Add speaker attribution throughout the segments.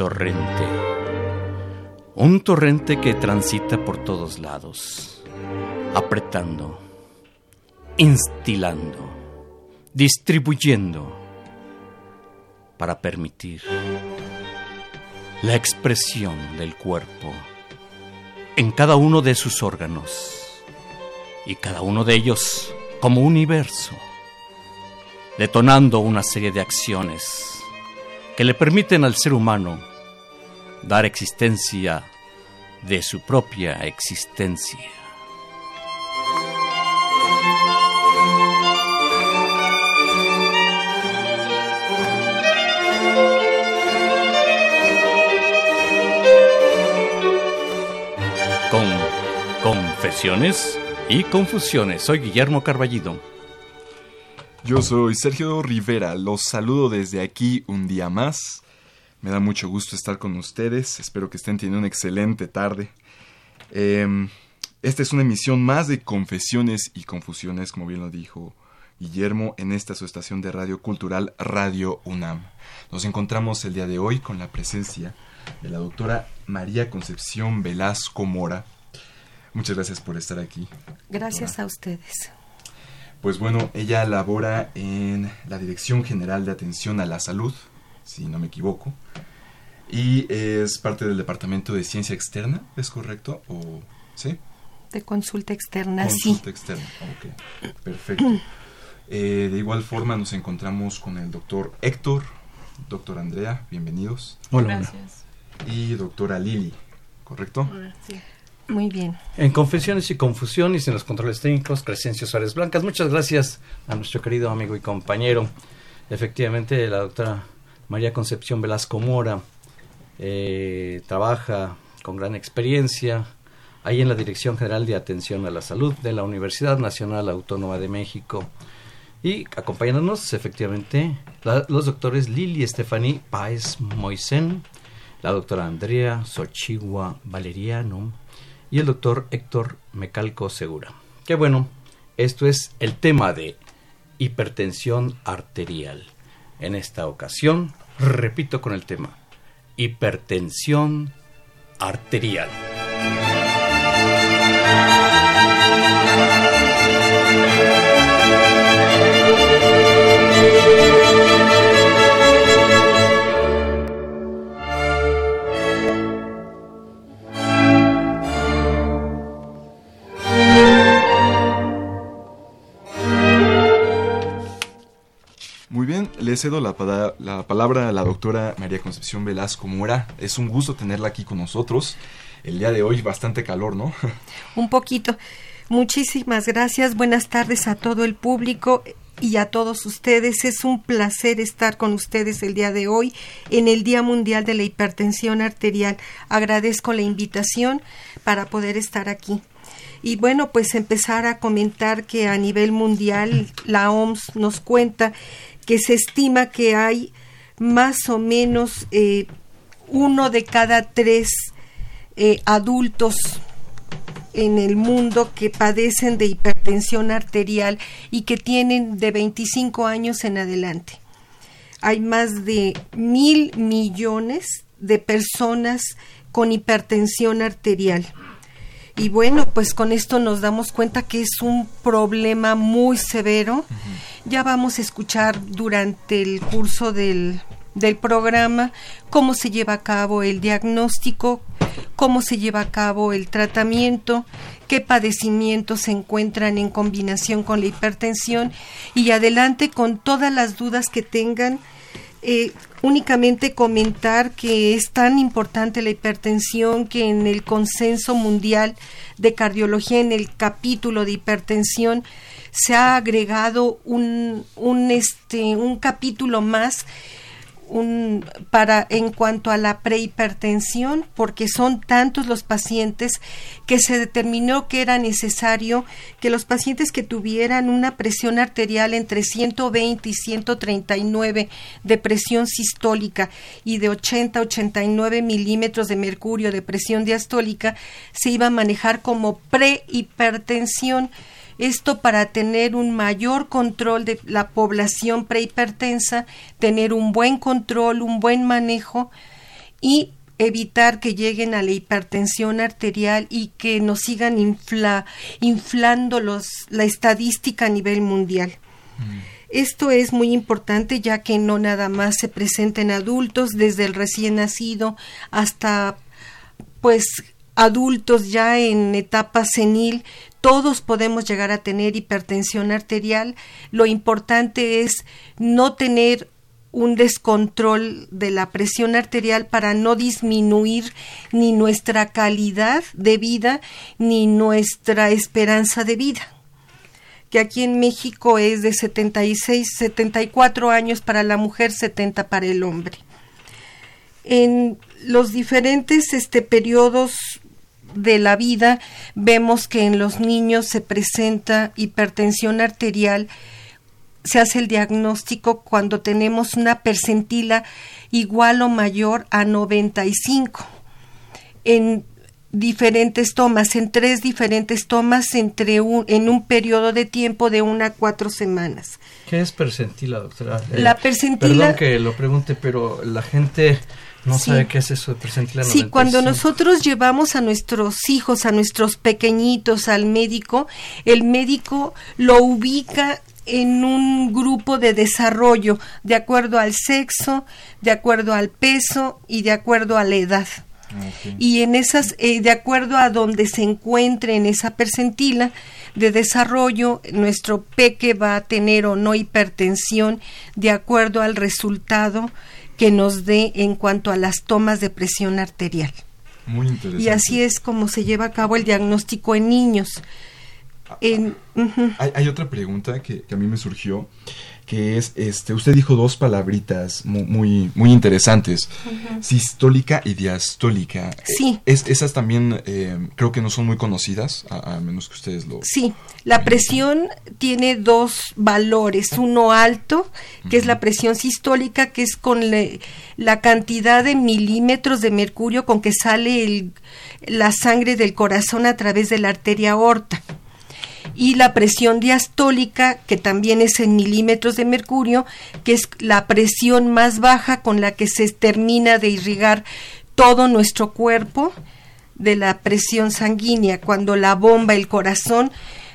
Speaker 1: Torrente. Que transita por todos lados, apretando, instilando, distribuyendo, para permitir la expresión del cuerpo en cada uno de sus órganos y cada uno de ellos como universo, detonando una serie de acciones que le permiten al ser humano dar existencia de su propia existencia. Con confesiones y confusiones. Soy Guillermo Carballido.
Speaker 2: Yo soy Sergio Rivera. Los saludo desde aquí un día más me da mucho gusto estar con ustedes. Espero que estén teniendo una excelente tarde. Em, esta es una emisión más de Confesiones y Confusiones, como bien lo dijo Guillermo, en esta su estación de radio cultural Radio UNAM. Nos encontramos el día de hoy con la presencia de la doctora María Concepción Velasco Mora. Muchas gracias por estar aquí.
Speaker 3: Gracias a ustedes.
Speaker 2: Pues bueno, ella labora en la Dirección General de Atención a la Salud si no me equivoco. Y es parte del Departamento de Ciencia Externa, ¿es correcto? ¿O, ¿Sí?
Speaker 3: De consulta externa,
Speaker 2: sí. Consulta externa, ok, perfecto. Eh, de igual forma nos encontramos con el doctor Héctor, doctor Andrea, bienvenidos.
Speaker 4: Hola. Gracias.
Speaker 2: Y doctora Lili, ¿correcto?
Speaker 3: Sí. Muy bien.
Speaker 1: En Confesiones y Confusiones, en los controles técnicos, Crescencio Suárez Blancas. Muchas gracias a nuestro querido amigo y compañero. Efectivamente, la doctora María Concepción Velasco Mora eh, trabaja con gran experiencia ahí en la Dirección General de Atención a la Salud de la Universidad Nacional Autónoma de México. Y acompañándonos efectivamente los doctores Lili Estefani Páez Moisen, la doctora Andrea Sochigua Valeriano y el doctor Héctor Mecalco Segura. Qué bueno, esto es el tema de hipertensión arterial. En esta ocasión, repito con el tema, hipertensión arterial.
Speaker 2: Le cedo la, la, palabra a la doctora María Concepción Velasco Mora. Es un gusto tenerla aquí con nosotros. El día de hoy bastante calor, ¿no?
Speaker 3: Un poquito. Muchísimas gracias. Buenas tardes a todo el público.
Speaker 5: y a todos ustedes. Es un placer estar con ustedes el día de hoy en el Día Mundial de la Hipertensión Arterial. Agradezco la invitación para poder estar aquí. Y bueno, pues empezar a comentar que a nivel mundial la OMS nos cuenta que se estima que hay más o menos eh, uno de cada tres eh, adultos en el mundo que padecen de hipertensión arterial y que tienen de 25 años en adelante. Hay más de mil millones de personas con hipertensión arterial. Y bueno, pues con esto nos damos cuenta que es un problema muy severo. Ya vamos a escuchar durante el curso del, del programa cómo se lleva a cabo el diagnóstico, cómo se lleva a cabo el tratamiento, qué padecimientos se encuentran en combinación con la hipertensión y adelante con todas las dudas que tengan. Eh, únicamente comentar que es tan importante la hipertensión que en el consenso mundial de cardiología, en el capítulo de hipertensión, se ha agregado un, un, este, un capítulo más un, para en cuanto a la prehipertensión, porque son tantos los pacientes que se determinó que era necesario que los pacientes que tuvieran una presión arterial entre 120 y 139 de presión sistólica y de 80 a 89 milímetros de mercurio de presión diastólica se iba a manejar como prehipertensión esto para tener un mayor control de la población prehipertensa, tener un buen control, un buen manejo y evitar que lleguen a la hipertensión arterial y que nos sigan inflando los, la estadística a nivel mundial. Mm. Esto es muy importante ya que no nada más se presenta en adultos, desde el recién nacido hasta pues adultos ya en etapa senil, todos podemos llegar a tener hipertensión arterial. Lo importante es no tener un descontrol de la presión arterial para no disminuir ni nuestra calidad de vida ni nuestra esperanza de vida que aquí en México es de 76, 74 años para la mujer, 70 para el hombre. En los diferentes este, periodos de la vida vemos que en los niños se presenta hipertensión arterial, se hace el diagnóstico cuando tenemos una percentila igual o mayor a 95 en diferentes tomas, en tres diferentes tomas entre un, en un periodo de tiempo de una a cuatro semanas.
Speaker 1: ¿Qué es percentila, doctora?
Speaker 5: La percentila...
Speaker 1: Perdón que lo pregunte, pero la gente no sabe qué es eso de
Speaker 5: Sí, cuando nosotros llevamos a nuestros hijos, a nuestros pequeñitos al médico, el médico lo ubica en un grupo de desarrollo de acuerdo al sexo, de acuerdo al peso y de acuerdo a la edad. Y en esas, eh, de acuerdo a donde se encuentre en esa percentila de desarrollo, nuestro peque va a tener o no hipertensión de acuerdo al resultado que nos dé en cuanto a las tomas de presión arterial.
Speaker 2: Muy interesante.
Speaker 5: Y así es como se lleva a cabo el diagnóstico en niños.
Speaker 2: Ah, hay, hay, otra pregunta que, que, a mí me surgió que es, este, usted dijo dos palabritas muy, muy, interesantes, sistólica y diastólica.
Speaker 5: Sí.
Speaker 2: Es, esas también eh, creo que no son muy conocidas, a, menos que ustedes lo...
Speaker 5: Sí, la presión tiene dos valores, uno alto, que es la presión sistólica, que es con la cantidad de milímetros de mercurio con que sale el, la sangre del corazón a través de la arteria aorta y la presión diastólica, que también es en milímetros de mercurio, que es la presión más baja con la que se termina de irrigar todo nuestro cuerpo de la presión sanguínea, cuando la bomba, el corazón,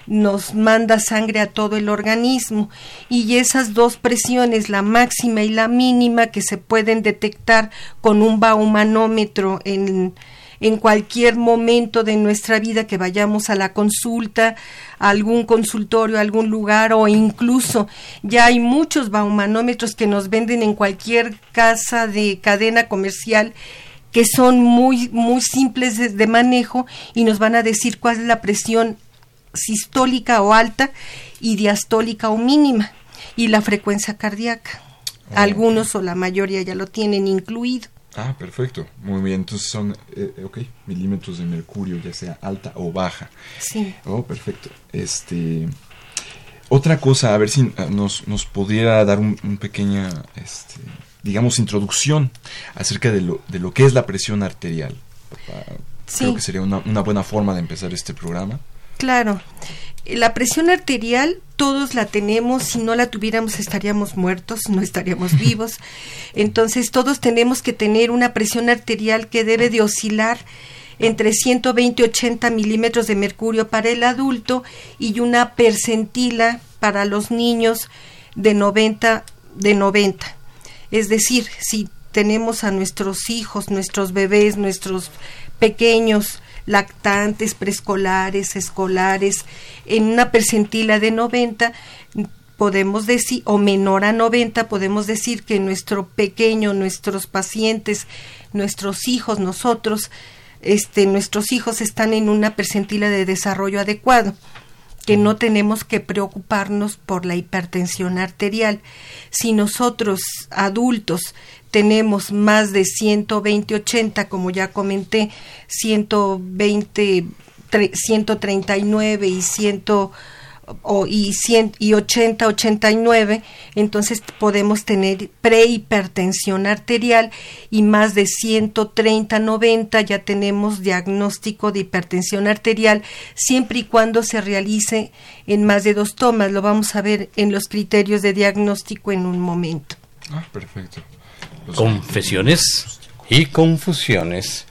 Speaker 5: nos manda sangre a todo el organismo. Y esas dos presiones, la máxima y la mínima, que se pueden detectar con un baumanómetro en, en cualquier momento de nuestra vida que vayamos a la consulta, a algún consultorio, a algún lugar o incluso ya hay muchos baumanómetros que nos venden en cualquier casa de cadena comercial que son muy muy simples de, manejo y nos van a decir cuál es la presión sistólica o alta y diastólica o mínima. y la frecuencia cardíaca. Algunos o la mayoría ya lo tienen incluido.
Speaker 2: Ah, perfecto. Muy bien. Entonces son, eh, ok, milímetros de mercurio, ya sea alta o baja.
Speaker 5: Sí.
Speaker 2: Oh, perfecto. Este. Otra cosa, a ver si ah, nos, nos pudiera dar un, un pequeña, este, digamos, introducción acerca de lo, de lo que es la presión arterial.
Speaker 5: Sí.
Speaker 2: Creo que sería una, una buena forma de empezar este programa.
Speaker 5: Claro. La presión arterial todos la tenemos, si no la tuviéramos estaríamos muertos, no estaríamos vivos. Entonces todos tenemos que tener una presión arterial que debe de oscilar entre 120 y 80 milímetros de mercurio para el adulto y una percentila para los niños de 90 de 90. Es decir, si tenemos a nuestros hijos, nuestros bebés, nuestros pequeños, lactantes, preescolares, escolares, en una percentila de 90, podemos decir, o menor a 90, podemos decir que nuestro pequeño, nuestros pacientes, nuestros hijos, nosotros, este, nuestros hijos están en una percentila de desarrollo adecuado que no tenemos que preocuparnos por la hipertensión arterial. Si nosotros adultos tenemos más de 120-80, como ya comenté, 120, 139 y 100 o, y, 100, y 80, 89, entonces podemos tener prehipertensión arterial y más de 130, 90 ya tenemos diagnóstico de hipertensión arterial siempre y cuando se realice en más de dos tomas. Lo vamos a ver en los criterios de diagnóstico en un momento.
Speaker 2: Ah, perfecto. Los-
Speaker 1: Confesiones y confusiones.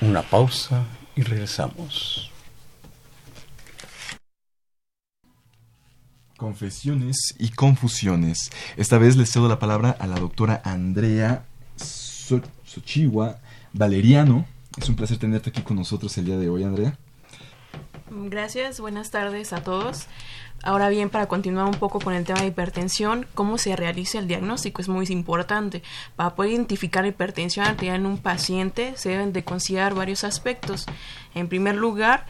Speaker 1: Una pausa y regresamos.
Speaker 2: Confesiones y confusiones. Esta vez les cedo la palabra a la doctora Andrea So- Sochiwa Valeriano. Es un placer tenerte aquí con nosotros el día de hoy, Andrea.
Speaker 4: Gracias, buenas tardes a todos. Ahora bien, para continuar un poco con el tema de hipertensión, cómo se realiza el diagnóstico es muy importante. Para poder identificar hipertensión arterial en un paciente se deben de considerar varios aspectos. En primer lugar,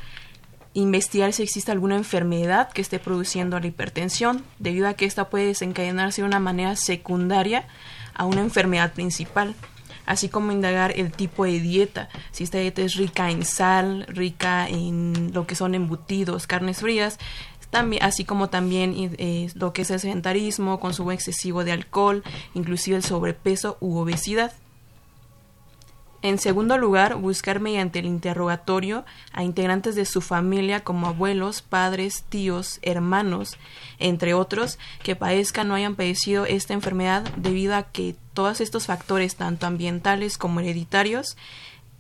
Speaker 4: investigar si existe alguna enfermedad que esté produciendo la hipertensión, debido a que esta puede desencadenarse de una manera secundaria a una enfermedad principal así como indagar el tipo de dieta, si esta dieta es rica en sal, rica en lo que son embutidos, carnes frías, también, así como también eh, lo que es el sedentarismo, consumo excesivo de alcohol, inclusive el sobrepeso u obesidad. En segundo lugar, buscar mediante el interrogatorio a integrantes de su familia como abuelos, padres, tíos, hermanos, entre otros, que padezcan o hayan padecido esta enfermedad debido a que todos estos factores, tanto ambientales como hereditarios,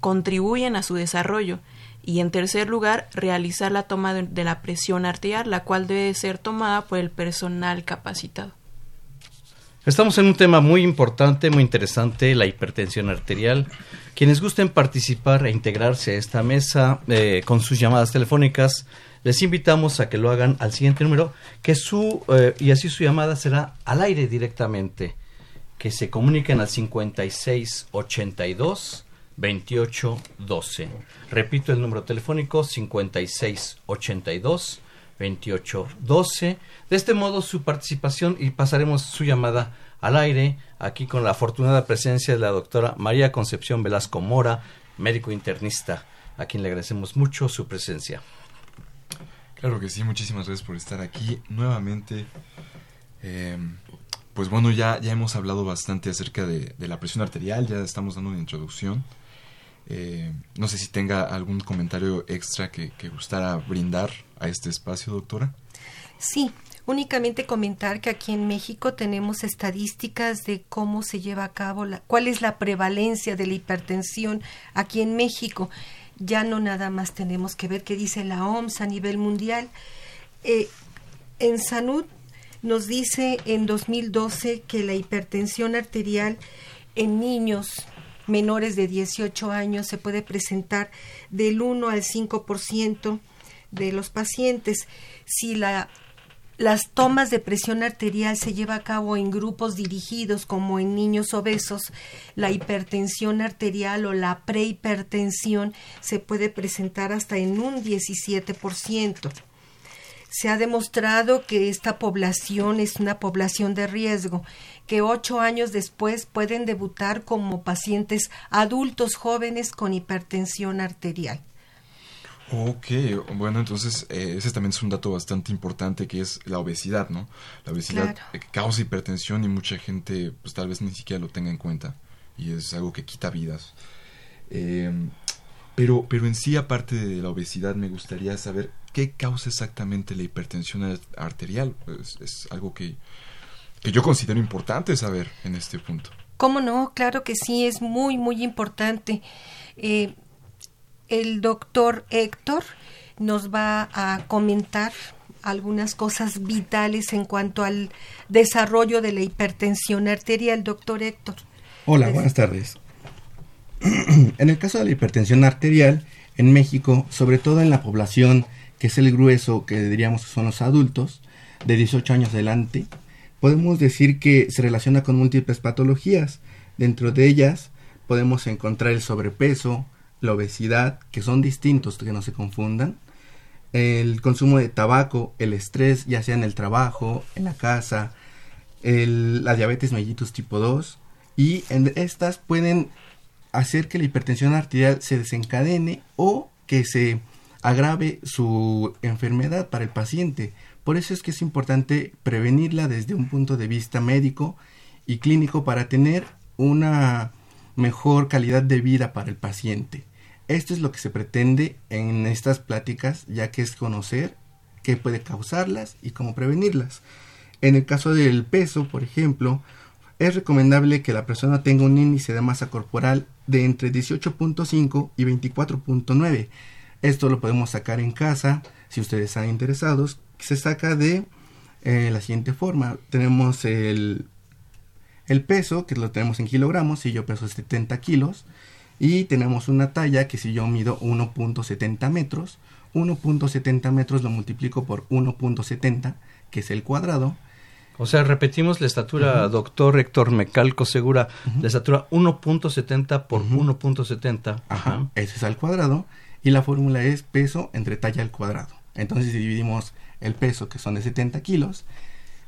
Speaker 4: contribuyen a su desarrollo. Y en tercer lugar, realizar la toma de, la presión arterial, la cual debe ser tomada por el personal capacitado.
Speaker 1: Estamos en un tema muy importante, muy interesante, la hipertensión arterial. Quienes gusten participar e integrarse a esta mesa eh, con sus llamadas telefónicas, les invitamos a que lo hagan al siguiente número, que su eh, y así su llamada será al aire directamente, que se comuniquen al 5682 2812. Repito el número telefónico 5682 2812. De este modo su participación y pasaremos su llamada al aire aquí con la afortunada presencia de la doctora María Concepción Velasco Mora, médico internista, a quien le agradecemos mucho su presencia.
Speaker 2: Claro que sí, muchísimas gracias por estar aquí nuevamente. Eh, pues bueno, ya, ya hemos hablado bastante acerca de, la presión arterial, ya estamos dando una introducción. Eh, no sé si tenga algún comentario extra que, gustara brindar a este espacio, doctora.
Speaker 5: Sí, únicamente comentar que aquí en México tenemos estadísticas de cómo se lleva a cabo, la, cuál es la prevalencia de la hipertensión aquí en México. Ya no nada más tenemos que ver qué dice la OMS a nivel mundial. Eh, en Sanud nos dice en 2012 que la hipertensión arterial en niños menores de 18 años se puede presentar del 1 al 5% de los pacientes. Si la, las tomas de presión arterial se lleva a cabo en grupos dirigidos como en niños obesos, la hipertensión arterial o la prehipertensión se puede presentar hasta en un 17%. Se ha demostrado que esta población es una población de riesgo, que ocho años después pueden debutar como pacientes adultos jóvenes con hipertensión arterial.
Speaker 2: Ok, bueno, entonces eh, ese también es un dato bastante importante que es la obesidad, ¿no? La obesidad causa hipertensión y mucha gente pues tal vez ni siquiera lo tenga en cuenta y es algo que quita vidas. Em, pero, pero en sí, aparte de la obesidad, me gustaría saber qué causa exactamente la hipertensión arterial. es algo que, que yo considero importante saber en este punto.
Speaker 5: ¿Cómo no? Claro que sí, es muy, muy importante. Eh, el doctor Héctor nos va a comentar algunas cosas vitales en cuanto al desarrollo de la hipertensión arterial. Doctor Héctor.
Speaker 6: Hola, buenas tardes. en el caso de la hipertensión arterial, en México, sobre todo en la población que es el grueso, que diríamos son los adultos, de 18 años adelante, podemos decir que se relaciona con múltiples patologías. Dentro de ellas podemos encontrar el sobrepeso, la obesidad, que son distintos, que no se confundan, el consumo de tabaco, el estrés, ya sea en el trabajo, en la casa, la diabetes mellitus tipo 2, y en estas pueden hacer que la hipertensión arterial se desencadene o que se agrave su enfermedad para el paciente. Por eso es que es importante prevenirla desde un punto de vista médico y clínico para tener una mejor calidad de vida para el paciente. Esto es lo que se pretende en estas pláticas, ya que es conocer qué puede causarlas y cómo prevenirlas. En el caso del peso, por ejemplo, es recomendable que la persona tenga un índice de masa corporal de entre 18.5 y 24.9. Esto lo podemos sacar en casa, si ustedes están interesados. Se saca de eh, la siguiente forma. Tenemos el, el peso, que lo tenemos en kilogramos, si yo peso 70 kilos y tenemos una talla que si yo mido 1.70 metros, 1.70 metros lo multiplico por 1.70, que es el cuadrado.
Speaker 1: O sea, repetimos la estatura, doctor Héctor Mecalco Segura, la estatura 1.70 por 1.70.
Speaker 6: Ajá, ese es al cuadrado. Y la fórmula es peso entre talla al cuadrado. Entonces dividimos el peso, que son de 70 kilos,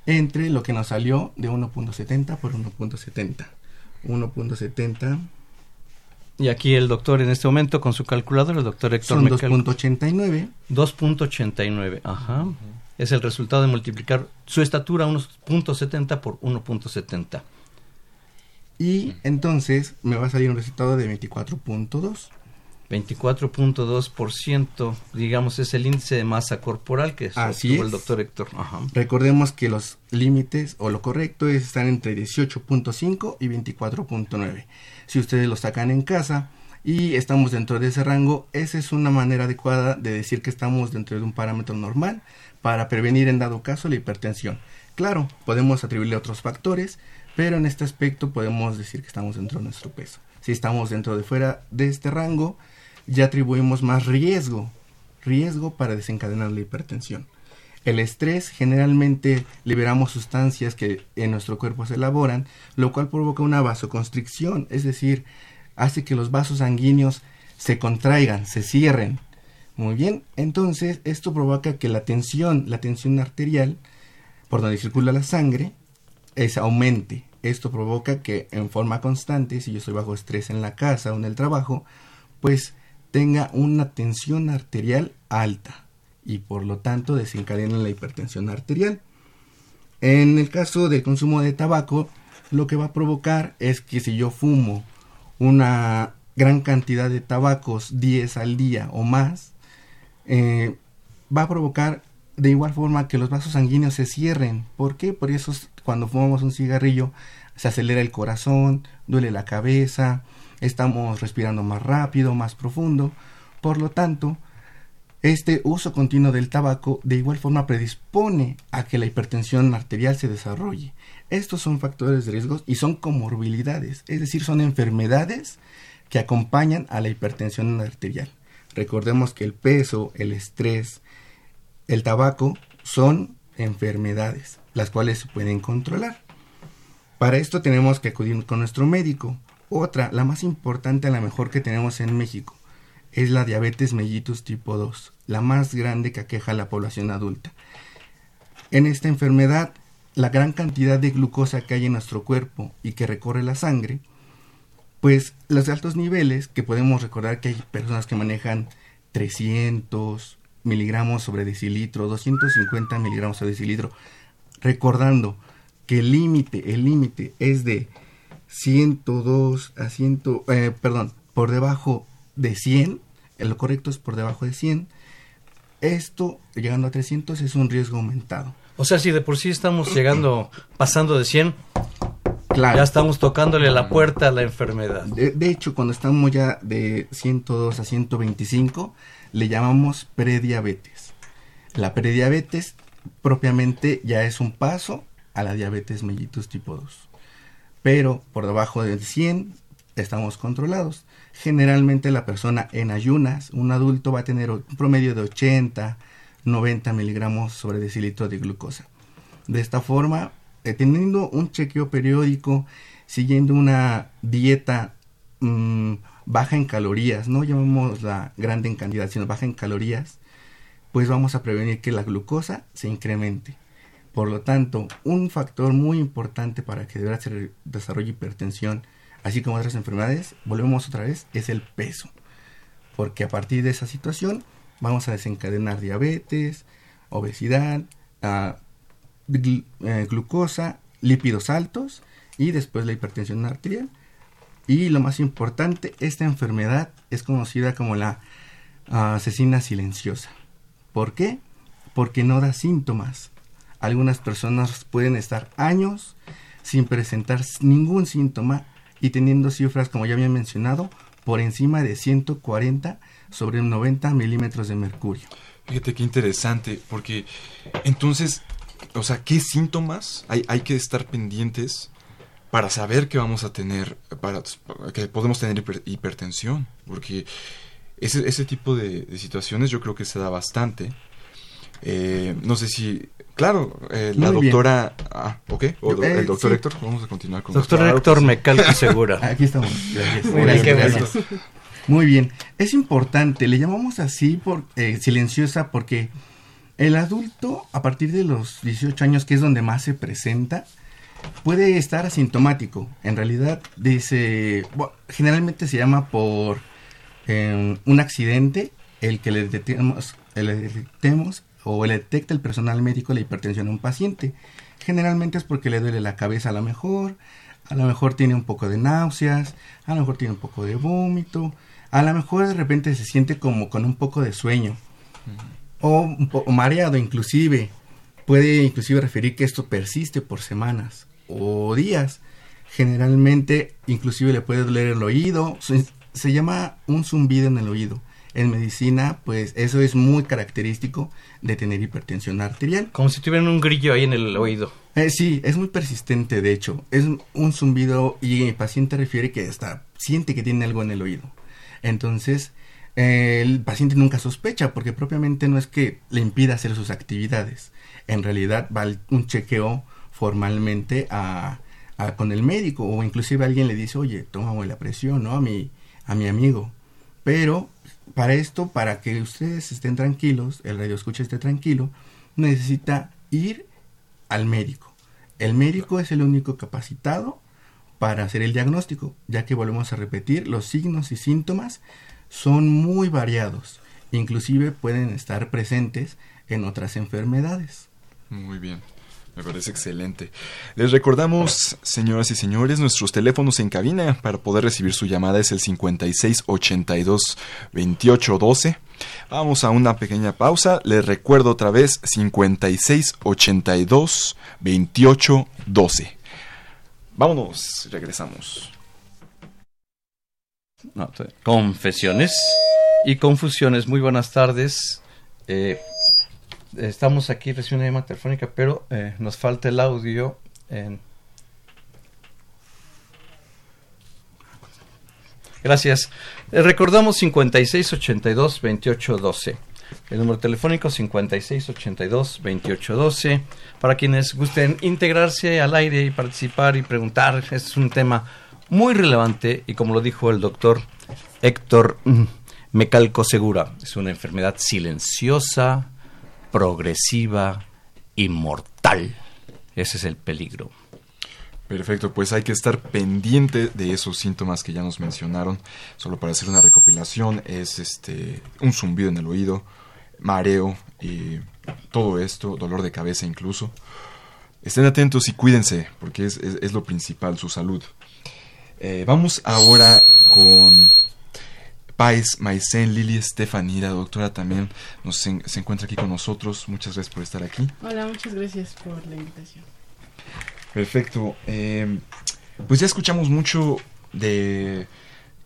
Speaker 6: entre lo que nos salió de 1.70 por 1.70. 1.70
Speaker 1: y aquí el doctor en este momento con su calculador, el doctor Héctor
Speaker 6: Son 2.89.
Speaker 1: 2.89, ajá. Es el resultado de multiplicar su estatura 1.70 por 1.70.
Speaker 6: Y entonces me va a salir un resultado de 24.2.
Speaker 1: 24.2%, digamos, es el índice de masa corporal que
Speaker 6: Así
Speaker 1: el doctor Héctor. Ajá.
Speaker 6: Recordemos que los límites o lo correcto es estar entre 18.5 y 24.9. Si ustedes lo sacan en casa y estamos dentro de ese rango, esa es una manera adecuada de decir que estamos dentro de un parámetro normal para prevenir en dado caso la hipertensión. Claro, podemos atribuirle otros factores, pero en este aspecto podemos decir que estamos dentro de nuestro peso. Si estamos dentro de fuera de este rango, ya atribuimos más riesgo, riesgo para desencadenar la hipertensión. El estrés generalmente liberamos sustancias que en nuestro cuerpo se elaboran, lo cual provoca una vasoconstricción, es decir, hace que los vasos sanguíneos se contraigan, se cierren. Muy bien, entonces esto provoca que la tensión, la tensión arterial, por donde circula la sangre, es aumente. Esto provoca que en forma constante, si yo estoy bajo estrés en la casa o en el trabajo, pues tenga una tensión arterial alta y por lo tanto desencadena la hipertensión arterial. En el caso del consumo de tabaco, lo que va a provocar es que si yo fumo una gran cantidad de tabacos 10 al día o más, eh, va a provocar de igual forma que los vasos sanguíneos se cierren. ¿Por qué? Por eso cuando fumamos un cigarrillo se acelera el corazón, duele la cabeza, estamos respirando más rápido, más profundo. Por lo tanto, este uso continuo del tabaco de igual forma predispone a que la hipertensión arterial se desarrolle. Estos son factores de riesgo y son comorbilidades, es decir, son enfermedades que acompañan a la hipertensión arterial. Recordemos que el peso, el estrés, el tabaco son enfermedades, las cuales se pueden controlar. Para esto tenemos que acudir con nuestro médico. Otra, la más importante, la mejor que tenemos en México, es la diabetes mellitus tipo 2, la más grande que aqueja a la población adulta. En esta enfermedad, la gran cantidad de glucosa que hay en nuestro cuerpo y que recorre la sangre, pues los altos niveles, que podemos recordar que hay personas que manejan 300 miligramos sobre decilitro, 250 miligramos sobre decilitro, recordando que el límite, el límite es de 102 a 100, eh, perdón, por debajo de 100, lo correcto es por debajo de 100, esto llegando a 300 es un riesgo aumentado.
Speaker 1: O sea, si de por sí estamos llegando, pasando de 100, claro. ya estamos tocándole la puerta a la enfermedad.
Speaker 6: De, hecho, cuando estamos ya de 102 a 125, le llamamos prediabetes. La prediabetes propiamente ya es un paso a la diabetes mellitus tipo 2. Pero por debajo del 100 estamos controlados. Generalmente la persona en ayunas, un adulto va a tener un promedio de 80, 90 miligramos sobre decilitro de glucosa. De esta forma, teniendo un chequeo periódico, siguiendo una dieta mm, baja en calorías, no llamamos la grande en cantidad, sino baja en calorías, pues vamos a prevenir que la glucosa se incremente. Por lo tanto, un factor muy importante para que se desarrolle hipertensión, así como otras enfermedades, volvemos otra vez, es el peso. Porque a partir de esa situación vamos a desencadenar diabetes, obesidad, eh, glucosa, lípidos altos y después la hipertensión arterial. Y lo más importante, esta enfermedad es conocida como la ah, asesina silenciosa. ¿Por qué? Porque no da síntomas. Algunas personas pueden estar años sin presentar ningún síntoma y teniendo cifras, como ya había mencionado, por encima de 140 sobre 90 milímetros de mercurio.
Speaker 2: Fíjate qué interesante, porque entonces, o sea, ¿qué síntomas hay, hay que estar pendientes para saber que vamos a tener, para, que podemos tener hipertensión? Porque ese, ese tipo de, situaciones yo creo que se da bastante. Eh, no sé si Claro, eh, la doctora. Ah, ok. O, el doctor Héctor. Vamos a continuar con
Speaker 1: Doctor Héctor Mecalco Segura.
Speaker 6: Aquí estamos. Gracias. Muy bien. Es importante, le llamamos así por eh, silenciosa porque el adulto, a partir de los 18 años, que es donde más se presenta, puede estar asintomático. En realidad, dice. generalmente se llama por eh, un accidente el que le detectemos, le detectemos o le detecta el personal médico la hipertensión a un paciente. Generalmente es porque le duele la cabeza a lo mejor, a lo mejor tiene un poco de náuseas, a lo mejor tiene un poco de vómito, a lo mejor de repente se siente como con un poco de sueño o, mareado inclusive. Puede inclusive referir que esto persiste por semanas o días. Generalmente inclusive le puede doler el oído, se llama un zumbido en el oído en medicina, pues eso es muy característico de tener hipertensión arterial.
Speaker 1: Como si tuvieran un grillo ahí en el oído.
Speaker 6: Eh, sí, es muy persistente, de hecho. Es un zumbido y el paciente refiere que hasta siente que tiene algo en el oído. Entonces, el paciente nunca sospecha porque propiamente no es que le impida hacer sus actividades. En realidad va un chequeo formalmente con el médico o inclusive alguien le dice, oye, toma la presión, ¿no? A mi, a mi amigo. Pero para esto, para que ustedes estén tranquilos, el radio escucha esté tranquilo, necesita ir al médico. El médico es el único capacitado para hacer el diagnóstico, ya que volvemos a repetir, los signos y síntomas son muy variados, inclusive pueden estar presentes en otras enfermedades.
Speaker 2: Muy bien. Me parece excelente. Les recordamos, señoras y señores, nuestros teléfonos en cabina para poder recibir su llamada es el 5682 2812. Vamos a una pequeña pausa. Les recuerdo otra vez 5682 2812. Vámonos, regresamos.
Speaker 1: Confesiones y confusiones. Muy buenas tardes. Eh, estamos aquí recibiendo una llamada telefónica, pero eh, nos falta el audio. Gracias. Eh, recordamos 5682-2812. El número telefónico 5682-2812. Para quienes gusten integrarse al aire y participar y preguntar, es un tema muy relevante y como lo dijo el doctor Héctor mm, Mecalco Segura es una enfermedad silenciosa, progresiva y mortal. Ese es el peligro.
Speaker 2: Perfecto, pues hay que estar pendiente de esos síntomas que ya nos mencionaron. Solo para hacer una recopilación, es este un zumbido en el oído, mareo y todo esto, dolor de cabeza incluso. Estén atentos y cuídense, porque es, lo principal, su salud. Eh, vamos ahora con Paez Maicén, Lili Estefanía, la doctora también nos se encuentra aquí con nosotros. Muchas gracias por estar aquí.
Speaker 7: Hola, muchas gracias por la invitación.
Speaker 2: Perfecto. Eh, pues ya escuchamos mucho de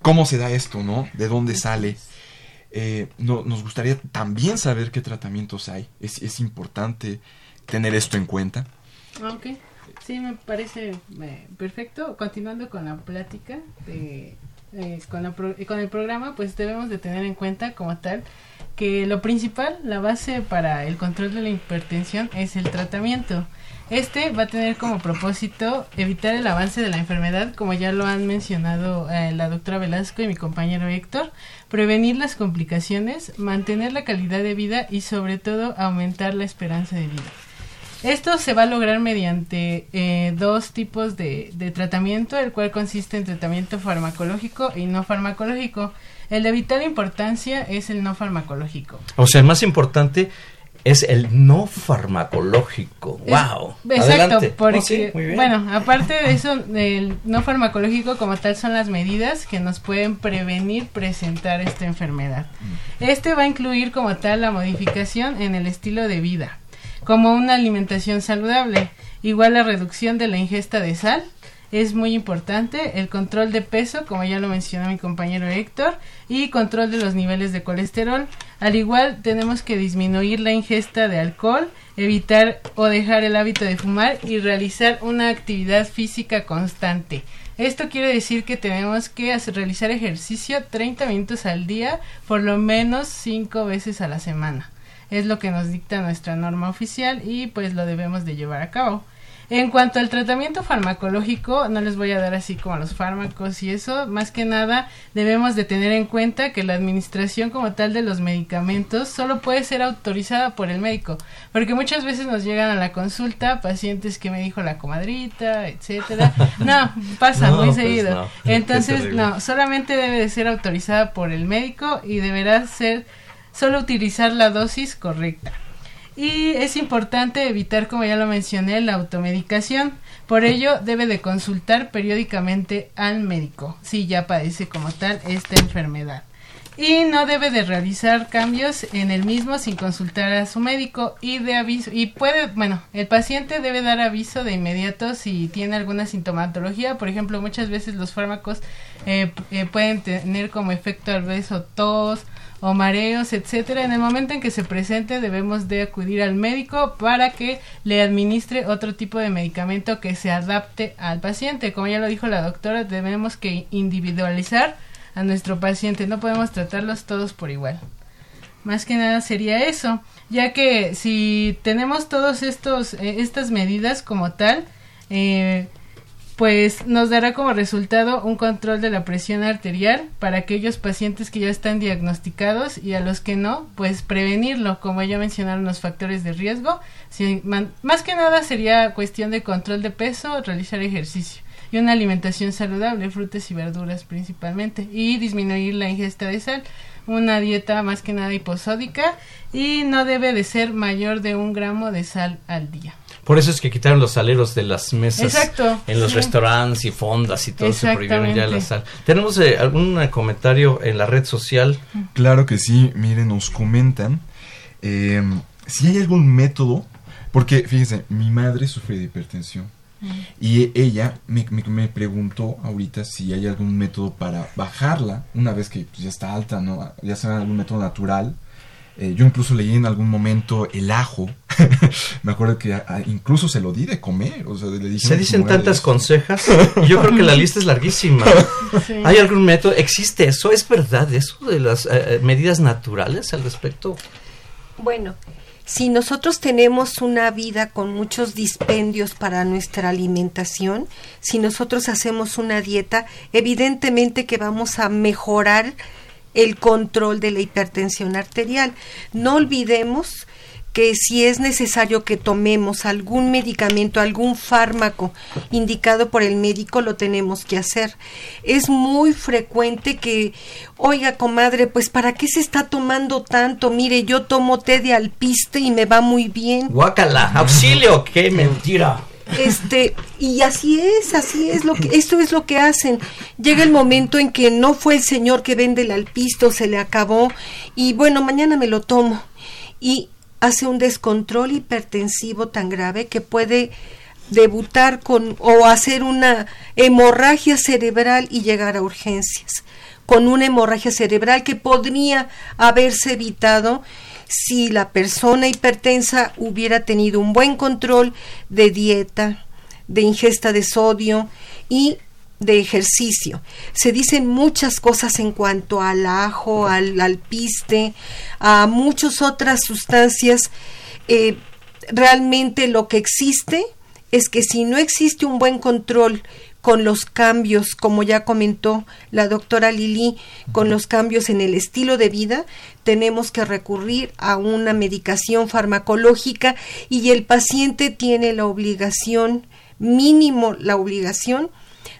Speaker 2: cómo se da esto, ¿no? De dónde sale. Eh, no, nos gustaría también saber qué tratamientos hay. Es, es importante tener esto en cuenta.
Speaker 7: Ah, ok, sí, me parece eh, perfecto. Continuando con la plática de, con, la con el programa, pues debemos de tener en cuenta como tal que lo principal, la base para el control de la hipertensión es el tratamiento. Este va a tener como propósito evitar el avance de la enfermedad, como ya lo han mencionado eh, la doctora Velasco y mi compañero Héctor, prevenir las complicaciones, mantener la calidad de vida y sobre todo aumentar la esperanza de vida. Esto se va a lograr mediante eh, dos tipos de, de, tratamiento, el cual consiste en tratamiento farmacológico y no farmacológico. El de vital importancia es el no farmacológico.
Speaker 1: O sea, el más importante es el no farmacológico. ¡Wow!
Speaker 7: exacto, porque, bueno, aparte de eso, el no farmacológico como tal son las medidas que nos pueden prevenir presentar esta enfermedad. Mm. Este va a incluir como tal la modificación en el estilo de vida, como una alimentación saludable, igual la reducción de la ingesta de sal, es muy importante el control de peso, como ya lo mencionó mi compañero Héctor, y control de los niveles de colesterol. Al igual, tenemos que disminuir la ingesta de alcohol, evitar o dejar el hábito de fumar y realizar una actividad física constante. Esto quiere decir que tenemos que realizar ejercicio 30 minutos al día, por lo menos 5 veces a la semana. Es lo que nos dicta nuestra norma oficial y pues lo debemos de llevar a cabo. En cuanto al tratamiento farmacológico, no les voy a dar así como los fármacos y eso, más que nada debemos de tener en cuenta que la administración como tal de los medicamentos solo puede ser autorizada por el médico, porque muchas veces nos llegan a la consulta pacientes que me dijo la comadrita, etcétera. No, pasa muy pues seguido. Entonces, no, solamente debe de ser autorizada por el médico y deberá ser solo utilizar la dosis correcta. Y es importante evitar, como ya lo mencioné, la automedicación. Por ello, debe de consultar periódicamente al médico si ya padece como tal esta enfermedad. Y no debe de realizar cambios en el mismo sin consultar a su médico y de aviso. Y puede, bueno, el paciente debe dar aviso de inmediato si tiene alguna sintomatología. Por ejemplo, muchas veces los fármacos eh, eh, pueden tener como efecto adverso tos o mareos, etcétera, en el momento en que se presente debemos de acudir al médico para que le administre otro tipo de medicamento que se adapte al paciente. Como ya lo dijo la doctora, debemos que individualizar a nuestro paciente, no podemos tratarlos todos por igual. Más que nada sería eso, ya que si tenemos todos estos eh, estas medidas como tal, eh, pues nos dará como resultado un control de la presión arterial para aquellos pacientes que ya están diagnosticados y a los que no, pues prevenirlo, como ya mencionaron los factores de riesgo. más que nada sería cuestión de control de peso, realizar ejercicio y una alimentación saludable, frutas y verduras principalmente, y disminuir la ingesta de sal, una dieta más que nada hiposódica y no debe de ser mayor de un gramo de sal al día.
Speaker 1: Por eso es que quitaron los saleros de las mesas en los restaurantes y fondas y todo se prohibieron ya la sal. ¿Tenemos eh, algún comentario en la red social?
Speaker 2: Claro que sí, miren, nos comentan eh, si hay algún método, porque fíjense, mi madre sufre de hipertensión. Y ella me, me, preguntó ahorita si hay algún método para bajarla una vez que pues, ya está alta, ¿no? Ya sea algún método natural eh, yo incluso leí en algún momento el ajo. Me acuerdo que incluso se lo di de comer. O sea, le
Speaker 1: se dicen tantas consejas. Y yo creo que la lista es larguísima. ¿Hay algún método? ¿Existe eso? ¿Es verdad eso de las eh, eh, medidas naturales al respecto?
Speaker 5: Bueno, si nosotros tenemos una vida con muchos dispendios para nuestra alimentación, si nosotros hacemos una dieta, evidentemente que vamos a mejorar el control de la hipertensión arterial. No olvidemos que si es necesario que tomemos algún medicamento, algún fármaco indicado por el médico, lo tenemos que hacer. Es muy frecuente que, oiga, comadre, pues ¿para qué se está tomando tanto? Mire, yo tomo té de alpiste y me va muy bien.
Speaker 1: Guácala, auxilio, qué mentira.
Speaker 5: Este, y así es, así es lo que, esto es lo que hacen. Llega el momento en que no fue el señor que vende el alpisto, se le acabó, y bueno, mañana me lo tomo. Y hace un descontrol hipertensivo tan grave que puede debutar con o hacer una hemorragia cerebral y llegar a urgencias. Con una hemorragia cerebral que podría haberse evitado si la persona hipertensa hubiera tenido un buen control de dieta, de ingesta de sodio y de ejercicio. Se dicen muchas cosas en cuanto al ajo, al alpiste, a muchas otras sustancias. Eh, realmente lo que existe es que si no existe un buen control con los cambios, como ya comentó la doctora Lili, con los cambios en el estilo de vida, tenemos que recurrir a una medicación farmacológica y el paciente tiene la obligación, mínimo la obligación,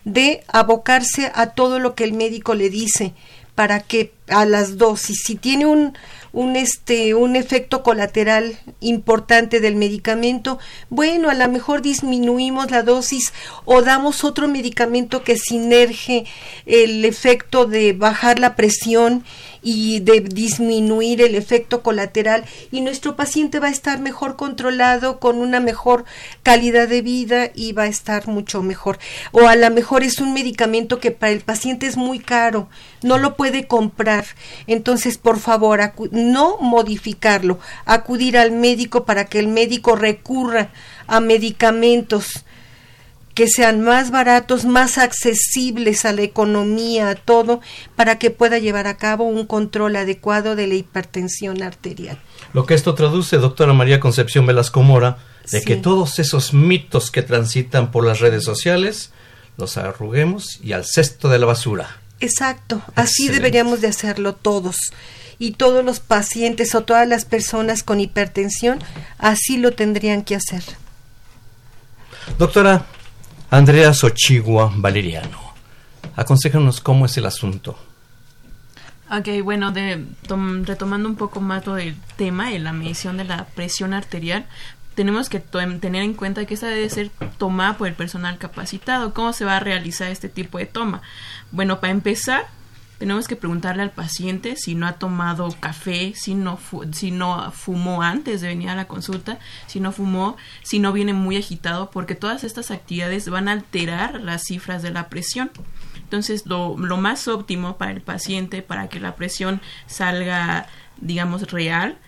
Speaker 5: de abocarse a todo lo que el médico le dice para que a las dosis, si tiene un, un, este, un efecto colateral importante del medicamento, bueno, a lo mejor disminuimos la dosis o damos otro medicamento que sinerge el efecto de bajar la presión y de disminuir el efecto colateral y nuestro paciente va a estar mejor controlado con una mejor calidad de vida y va a estar mucho mejor. O a lo mejor es un medicamento que para el paciente es muy caro, no lo puede comprar. Entonces, por favor, no modificarlo, acudir al médico para que el médico recurra a medicamentos que sean más baratos, más accesibles a la economía, a todo, para que pueda llevar a cabo un control adecuado de la hipertensión arterial.
Speaker 1: Lo que esto traduce, doctora María Concepción Velasco Mora, de que todos esos mitos que transitan por las redes sociales los arruguemos y al cesto de la basura.
Speaker 5: Exacto, así deberíamos de hacerlo todos. Y todos los pacientes o todas las personas con hipertensión así lo tendrían que hacer.
Speaker 1: Doctora, Andrea Sochigua Valeriano, aconsejanos cómo es el asunto.
Speaker 4: Ok, bueno, de, retomando un poco más todo el tema de la medición de la presión arterial, tenemos que tener en cuenta que esta debe ser tomada por el personal capacitado. ¿Cómo se va a realizar este tipo de toma? Bueno, para empezar, tenemos que preguntarle al paciente si no ha tomado café, si no, si no fumó antes de venir a la consulta, si no fumó, si no viene muy agitado, porque todas estas actividades van a alterar las cifras de la presión. Entonces, lo, lo más óptimo para el paciente, para que la presión salga, digamos, real,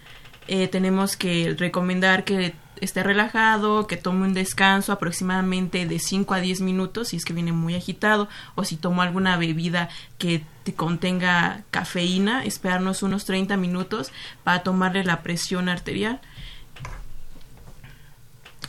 Speaker 4: eh, tenemos que recomendar que esté relajado, que tome un descanso aproximadamente de 5 a 10 minutos si es que viene muy agitado o si tomó alguna bebida que contenga cafeína, esperarnos unos 30 minutos para tomarle la presión arterial.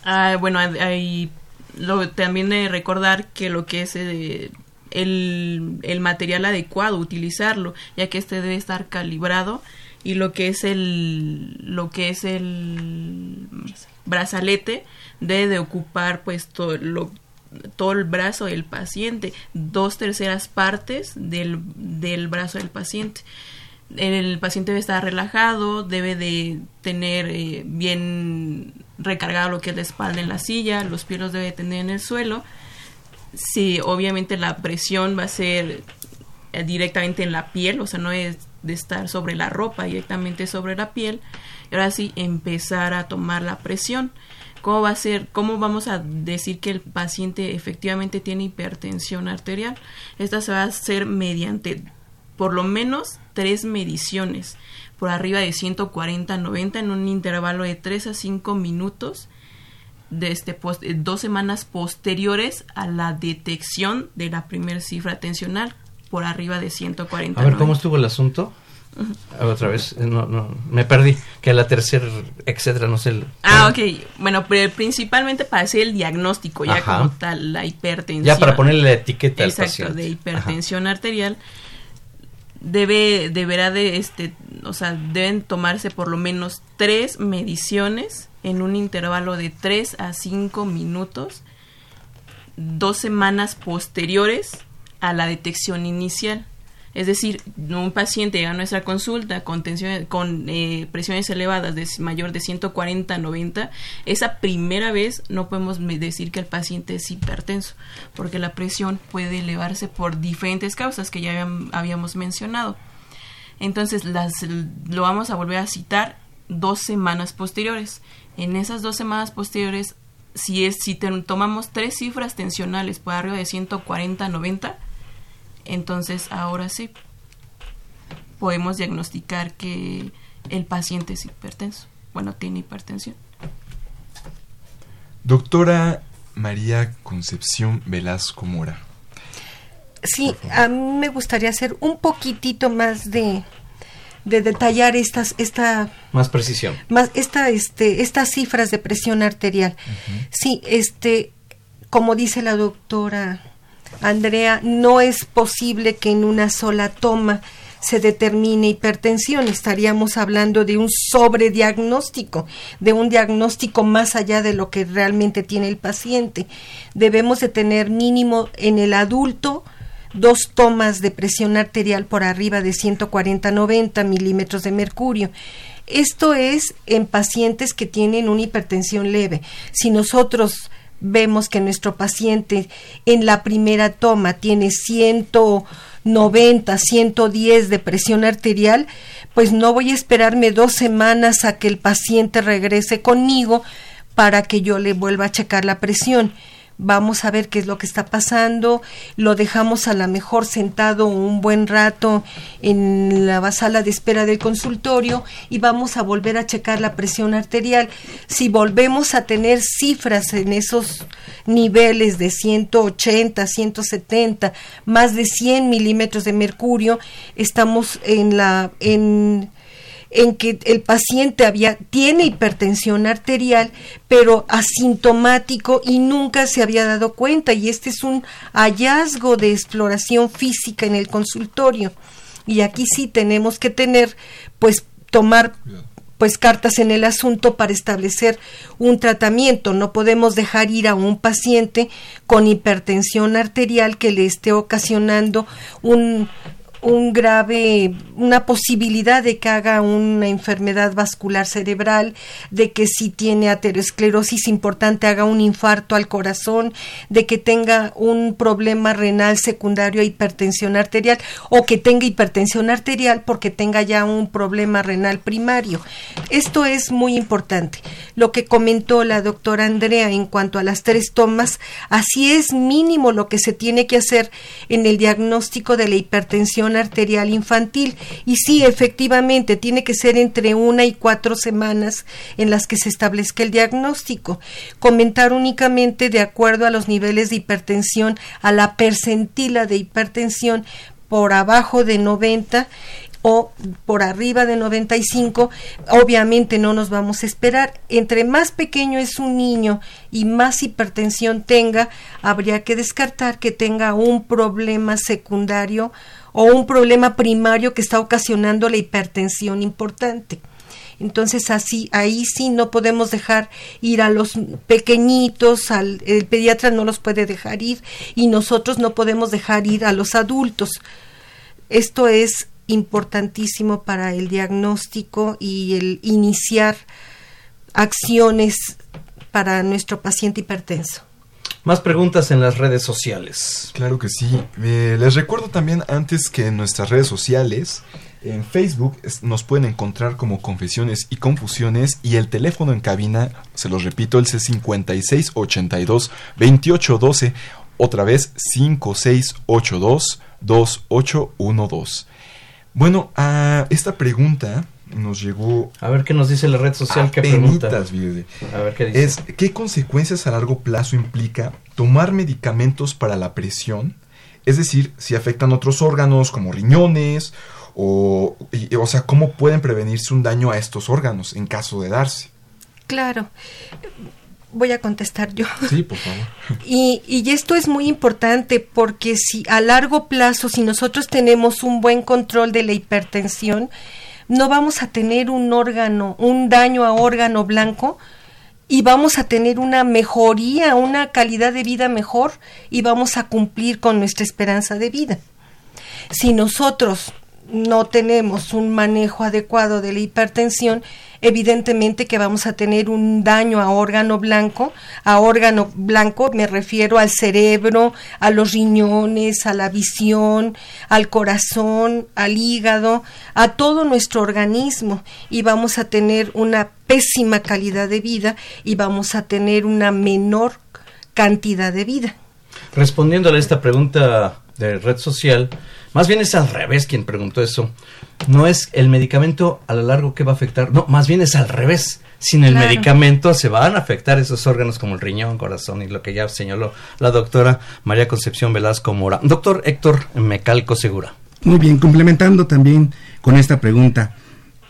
Speaker 4: Ah, bueno, hay, lo, también de recordar que lo que es eh, el, el material adecuado, utilizarlo, ya que este debe estar calibrado y lo que es el lo que es el brazalete debe de ocupar pues todo, todo el brazo del paciente, dos terceras partes del, del brazo del paciente. El paciente debe estar relajado, debe de tener eh, bien recargado lo que es la espalda en la silla, los pies los debe tener en el suelo. Si obviamente la presión va a ser eh, directamente en la piel, o sea, no es de estar sobre la ropa, directamente sobre la piel. Y ahora sí, empezar a tomar la presión. ¿Cómo va a ser? ¿Cómo vamos a decir que el paciente efectivamente tiene hipertensión arterial? Esta se va a hacer mediante por lo menos tres mediciones por arriba de 140-90 en un intervalo de 3 a 5 minutos de este dos semanas posteriores a la detección de la primera cifra tensional por arriba de 140.
Speaker 1: A ver, ¿cómo estuvo el asunto? Otra vez, eh, no, no, me perdí. Que la tercera, etcétera, no sé.
Speaker 4: Ah, ok. Bueno, pero principalmente para hacer el diagnóstico, ya como tal, la hipertensión.
Speaker 1: Ya para ponerle la etiqueta
Speaker 4: Exacto, de hipertensión arterial. debe deberá de este o sea deben tomarse por lo menos tres mediciones en un intervalo de 3 a 5 minutos dos semanas posteriores a la detección inicial es decir, un paciente llega a nuestra consulta con, eh, presiones elevadas de mayor de 140 a 90, esa primera vez no podemos decir que el paciente es hipertenso, porque la presión puede elevarse por diferentes causas que ya habíamos mencionado. Entonces, lo vamos a volver a citar dos semanas posteriores. En esas dos semanas posteriores, si, es, si tomamos tres cifras tensionales por arriba de 140 a 90, entonces ahora sí podemos diagnosticar que el paciente es hipertenso. Bueno, tiene hipertensión.
Speaker 2: Doctora María Concepción Velasco Mora.
Speaker 5: Sí, a mí me gustaría hacer un poquitito más de, de detallar estas esta
Speaker 1: más precisión
Speaker 5: más esta este estas cifras de presión arterial sí este como dice la doctora Andrea, no es posible que en una sola toma se determine hipertensión. Estaríamos hablando de un sobrediagnóstico, de un diagnóstico más allá de lo que realmente tiene el paciente. Debemos de tener mínimo en el adulto dos tomas de presión arterial por arriba de 140-90 milímetros de mercurio. Esto es en pacientes que tienen una hipertensión leve. Si nosotros vemos que nuestro paciente en la primera toma tiene 190, 110 de presión arterial, pues no voy a esperarme dos semanas a que el paciente regrese conmigo para que yo le vuelva a checar la presión vamos a ver qué es lo que está pasando, lo dejamos a lo mejor sentado un buen rato en la sala de espera del consultorio y vamos a volver a checar la presión arterial. Si volvemos a tener cifras en esos niveles de 180, 170, más de 100 milímetros de mercurio, estamos en la en en que el paciente había, tiene hipertensión arterial, pero asintomático y nunca se había dado cuenta. Y este es un hallazgo de exploración física en el consultorio. Y aquí sí tenemos que tener, pues, tomar pues cartas en el asunto para establecer un tratamiento. No podemos dejar ir a un paciente con hipertensión arterial que le esté ocasionando un un grave, una posibilidad de que haga una enfermedad vascular cerebral, de que si tiene aterosclerosis importante haga un infarto al corazón, de que tenga un problema renal secundario a hipertensión arterial o que tenga hipertensión arterial porque tenga ya un problema renal primario. Esto es muy importante. Lo que comentó la doctora Andrea en cuanto a las tres tomas, así es mínimo lo que se tiene que hacer en el diagnóstico de la hipertensión arterial infantil. Y sí, efectivamente, tiene que ser entre una y cuatro semanas en las que se establezca el diagnóstico. Comentar únicamente de acuerdo a los niveles de hipertensión, a la percentila de hipertensión por abajo de 90 o por arriba de 95, obviamente no nos vamos a esperar. Entre más pequeño es un niño y más hipertensión tenga, habría que descartar que tenga un problema secundario o un problema primario que está ocasionando la hipertensión importante. Entonces así ahí sí no podemos dejar ir a los pequeñitos, al, el pediatra no los puede dejar ir y nosotros no podemos dejar ir a los adultos. Esto es importantísimo para el diagnóstico y el iniciar acciones para nuestro paciente hipertenso.
Speaker 1: Más preguntas en las redes sociales.
Speaker 2: Claro que sí. Eh, les recuerdo también antes que en nuestras redes sociales, en Facebook nos pueden encontrar como Confesiones y Confusiones y el teléfono en cabina, se los repito, el C56 82 28 12, otra vez 5682 2812. Bueno, a esta pregunta nos llegó.
Speaker 1: A ver qué nos dice la red social que pregunta. A
Speaker 2: ver qué dice. Es qué consecuencias a largo plazo implica tomar medicamentos para la presión, es decir, si afectan otros órganos como riñones o, o sea, cómo pueden prevenirse un daño a estos órganos en caso de darse.
Speaker 5: Claro. Voy a contestar yo.
Speaker 2: Sí, por favor.
Speaker 5: Y, y, esto es muy importante porque si a largo plazo, si nosotros tenemos un buen control de la hipertensión, no vamos a tener un órgano, un daño a órgano blanco y vamos a tener una mejoría, una calidad de vida mejor y vamos a cumplir con nuestra esperanza de vida. Si nosotros no tenemos un manejo adecuado de la hipertensión, evidentemente que vamos a tener un daño a órgano blanco. A órgano blanco me refiero al cerebro, a los riñones, a la visión, al corazón, al hígado, a todo nuestro organismo y vamos a tener una pésima calidad de vida y vamos a tener una menor cantidad de vida.
Speaker 1: Respondiéndole a esta pregunta de red social, más bien es al revés quien preguntó eso. No es el medicamento a lo largo que va a afectar, no, más bien es al revés. Sin el medicamento se van a afectar esos órganos como el riñón, corazón y lo que ya señaló la doctora María Concepción Velasco Mora. Doctor Héctor Mecalco Segura.
Speaker 6: Muy bien, complementando también con esta pregunta.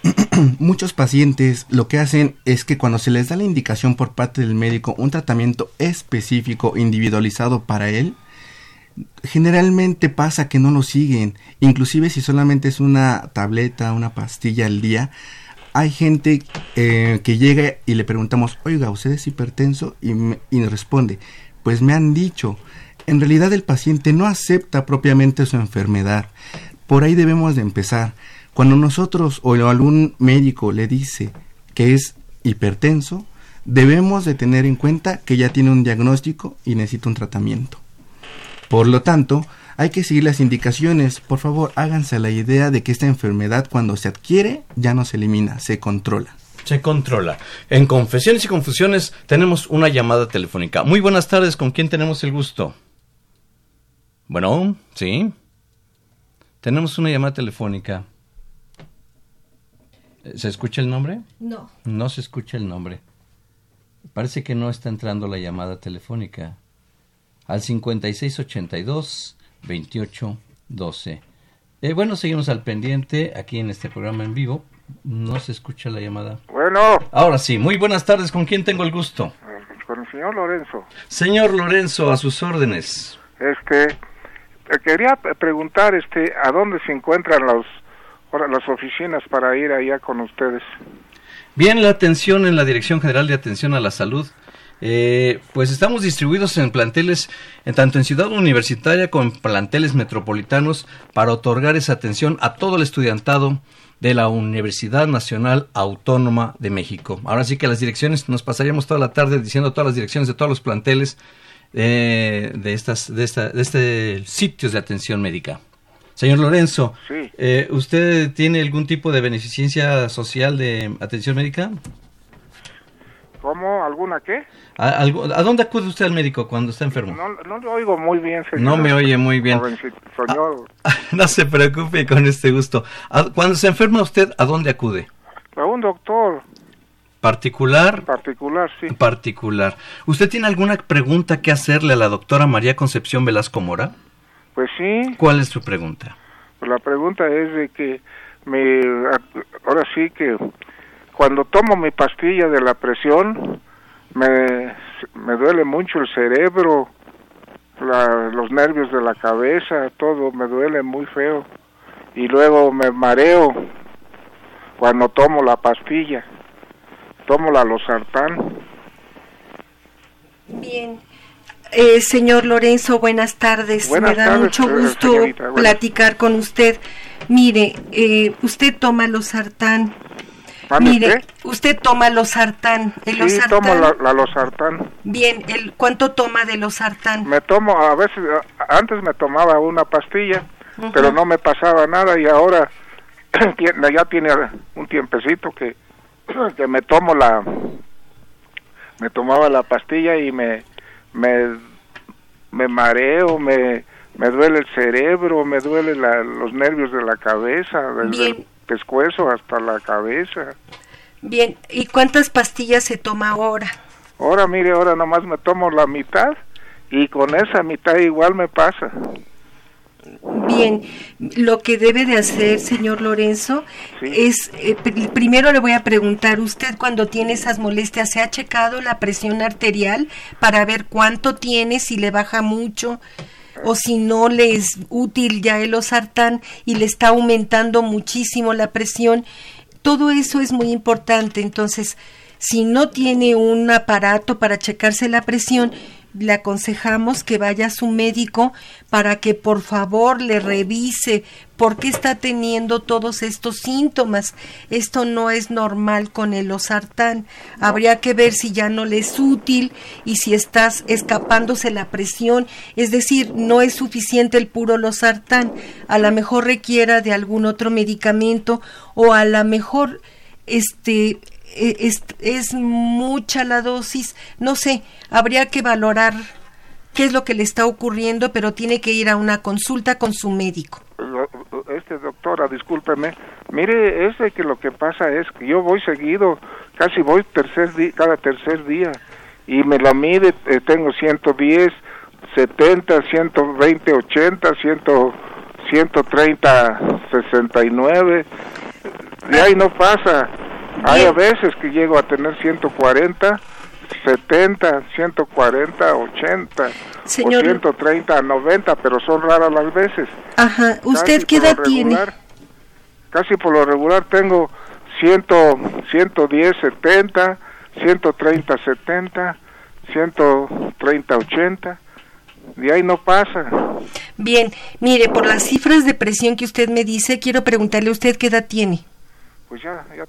Speaker 6: Muchos pacientes lo que hacen es que cuando se les da la indicación por parte del médico un tratamiento específico, individualizado para él, generalmente pasa que no lo siguen, inclusive si solamente es una tableta, una pastilla al día. Hay gente eh, que llega y le preguntamos, oiga, ¿usted es hipertenso? Y, y nos responde, pues me han dicho, en realidad el paciente no acepta propiamente su enfermedad. Por ahí debemos de empezar. Cuando nosotros o algún médico le dice que es hipertenso, debemos de tener en cuenta que ya tiene un diagnóstico y necesita un tratamiento. Por lo tanto, hay que seguir las indicaciones. Por favor, háganse la idea de que esta enfermedad cuando se adquiere ya no se elimina, se controla.
Speaker 1: Se controla. En Confesiones y Confusiones tenemos una llamada telefónica. Muy buenas tardes, ¿con quién tenemos el gusto? Bueno, sí. Tenemos una llamada telefónica. ¿Se escucha el nombre?
Speaker 5: No.
Speaker 1: No se escucha el nombre. Parece que no está entrando la llamada telefónica al 5682 2812. Eh, bueno, seguimos al pendiente aquí en este programa en vivo. No se escucha la llamada.
Speaker 8: Bueno.
Speaker 1: Ahora sí, muy buenas tardes. ¿Con quién tengo el gusto?
Speaker 8: Con el señor Lorenzo.
Speaker 1: Señor Lorenzo, a sus órdenes.
Speaker 8: Este, quería preguntar, este, ¿a dónde se encuentran los, las oficinas para ir allá con ustedes?
Speaker 1: Bien, la atención en la Dirección General de Atención a la Salud eh, pues estamos distribuidos en planteles, en tanto en Ciudad Universitaria como en planteles metropolitanos, para otorgar esa atención a todo el estudiantado de la Universidad Nacional Autónoma de México. Ahora sí que las direcciones, nos pasaríamos toda la tarde diciendo todas las direcciones de todos los planteles eh, de, estas, de, esta, de este sitios de atención médica. Señor Lorenzo, eh, ¿usted tiene algún tipo de beneficencia social de atención médica?
Speaker 8: ¿Cómo? ¿Alguna qué?
Speaker 1: ¿A, ¿A, dónde acude usted al médico cuando está enfermo?
Speaker 8: No, no lo oigo muy bien, señor.
Speaker 1: No me oye muy bien. Ah, no se preocupe con este gusto. Cuando se enferma usted, ¿a dónde acude?
Speaker 8: A un doctor.
Speaker 1: ¿Particular?
Speaker 8: Particular, sí.
Speaker 1: Particular. ¿Usted tiene alguna pregunta que hacerle a la doctora María Concepción Velasco Mora?
Speaker 8: Pues sí.
Speaker 1: ¿Cuál es su pregunta?
Speaker 8: Pues la pregunta es de que me... Ahora sí que cuando tomo mi pastilla de la presión, me, me duele mucho el cerebro, los nervios de la cabeza, todo me duele muy feo. Y luego me mareo cuando tomo la pastilla. Tomo la losartán.
Speaker 5: Bien. Eh, señor Lorenzo, buenas tardes. me da mucho gusto platicar con usted. Mire, eh, usted toma losartán Mire, usted toma los sartán.
Speaker 8: El sí, tomo la, la losartán.
Speaker 5: Bien, el, ¿cuánto toma de los sartán?
Speaker 8: Me tomo, a veces, antes me tomaba una pastilla, pero no me pasaba nada y ahora ya tiene un tiempecito que, que me tomo la, me tomaba la pastilla y me, me, me mareo, me, me duele el cerebro, me duele los nervios de la cabeza.
Speaker 5: Bien
Speaker 8: pescuezo hasta la cabeza.
Speaker 5: Bien, ¿y cuántas pastillas se toma ahora?
Speaker 8: Ahora, mire, ahora nomás me tomo la mitad y con esa mitad igual me pasa.
Speaker 5: Bien, lo que debe de hacer, señor Lorenzo, es, eh, primero le voy a preguntar, ¿usted cuando tiene esas molestias se ha checado la presión arterial para ver cuánto tiene, si le baja mucho? O si no le es útil ya el osartán y le está aumentando muchísimo la presión, todo eso es muy importante. Entonces, si no tiene un aparato para checarse la presión, le aconsejamos que vaya a su médico para que por favor le revise por qué está teniendo todos estos síntomas. Esto no es normal con el osartán. Habría que ver si ya no le es útil y si estás escapándose la presión. Es decir, no es suficiente el puro losartán. A lo mejor requiera de algún otro medicamento o a lo mejor este es, es mucha la dosis, no sé, habría que valorar qué es lo que le está ocurriendo, pero tiene que ir a una consulta con su médico.
Speaker 8: Este doctora, discúlpeme, mire, es de que lo que pasa es que yo voy seguido, casi voy tercer cada tercer día y me la mide, eh, tengo 110, 70, 120, 80, 100, 130, 69, y ahí no pasa. Hay a veces que llego a tener 140, 70, 140, 80, Señor... o 130, 90, pero son raras las veces.
Speaker 5: Ajá, ¿usted qué edad tiene?
Speaker 8: Casi por lo regular tengo 100, 110, 70, 130, 70, 130, 80. De ahí no pasa.
Speaker 5: Bien, mire, por las cifras de presión que usted me dice, quiero preguntarle a usted qué edad tiene.
Speaker 8: Pues ya, ya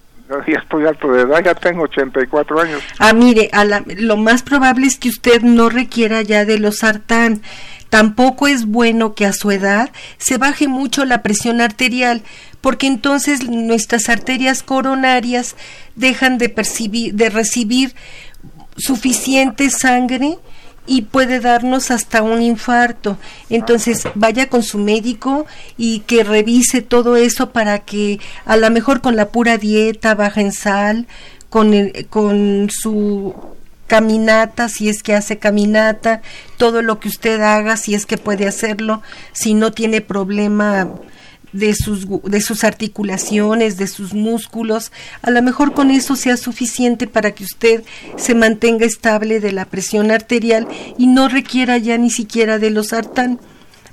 Speaker 8: ya estoy alto de edad, ya tengo 84 años.
Speaker 5: Ah, mire, a lo más probable es que usted no requiera ya de los sartán. Tampoco es bueno que a su edad se baje mucho la presión arterial, porque entonces nuestras arterias coronarias dejan de percibir, de recibir suficiente sangre y puede darnos hasta un infarto. Entonces vaya con su médico y que revise todo eso para que a lo mejor con la pura dieta, baja en sal, con, con su caminata, si es que hace caminata, todo lo que usted haga, si es que puede hacerlo, si no tiene problema de sus, de sus articulaciones, de sus músculos, a lo mejor con eso sea suficiente para que usted se mantenga estable de la presión arterial y no requiera ya ni siquiera de los sartán,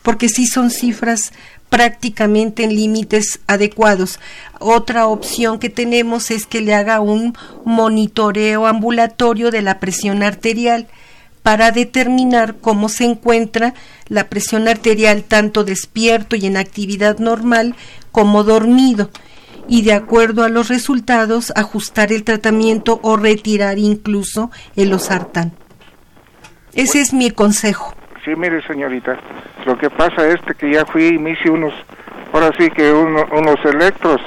Speaker 5: porque sí son cifras prácticamente en límites adecuados. Otra opción que tenemos es que le haga un monitoreo ambulatorio de la presión arterial para determinar cómo se encuentra la presión arterial tanto despierto y en actividad normal como dormido y de acuerdo a los resultados ajustar el tratamiento o retirar incluso el osartán. Ese es mi consejo.
Speaker 8: Sí, mire señorita, lo que pasa es que ya fui y me hice unos, ahora sí que unos electros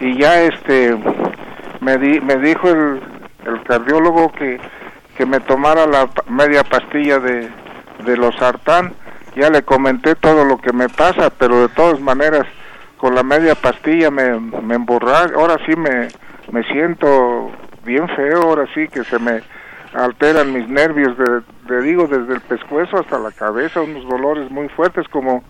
Speaker 8: y ya este, me, di, me dijo el, el cardiólogo que que me tomara la media pastilla de, de los sartán. Ya le comenté todo lo que me pasa, pero de todas maneras, con la media pastilla me, me Ahora sí me, me siento bien feo, ahora sí que se me alteran mis nervios, de, digo, desde el pescuezo hasta la cabeza, unos dolores muy fuertes, como,